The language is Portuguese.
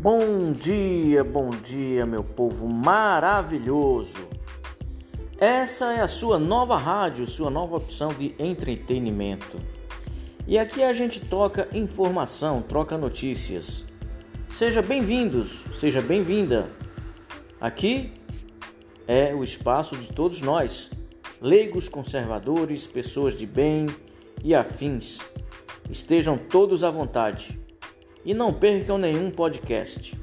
Bom dia, bom dia, meu povo maravilhoso. Essa é a sua nova rádio, sua nova opção de entretenimento. E aqui a gente toca informação, troca notícias. Seja bem-vindos, seja bem-vinda. Aqui é o espaço de todos nós, leigos, conservadores, pessoas de bem e afins. Estejam todos à vontade e não percam nenhum podcast.